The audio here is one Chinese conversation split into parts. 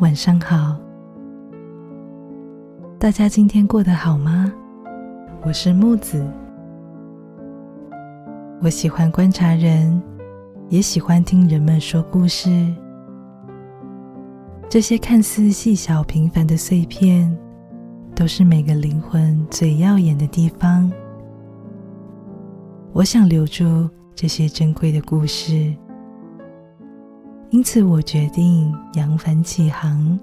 晚上好。大家今天过得好吗？我是木子。我喜欢观察人，也喜欢听人们说故事。这些看似细小平凡的碎片，都是每个灵魂最耀眼的地方。我想留住这些珍贵的故事。因此，我决定扬帆起航，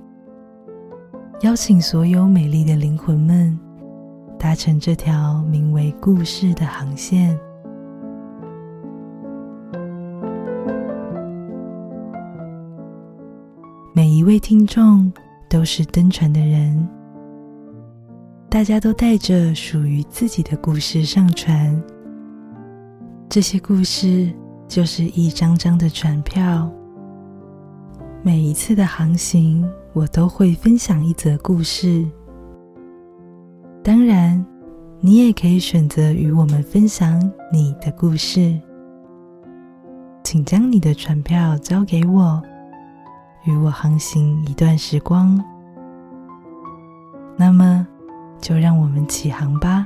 邀请所有美丽的灵魂们搭乘这条名为“故事”的航线。每一位听众都是登船的人，大家都带着属于自己的故事上船。这些故事就是一张张的船票。每一次的航行，我都会分享一则故事。当然，你也可以选择与我们分享你的故事。请将你的船票交给我，与我航行一段时光。那么，就让我们起航吧。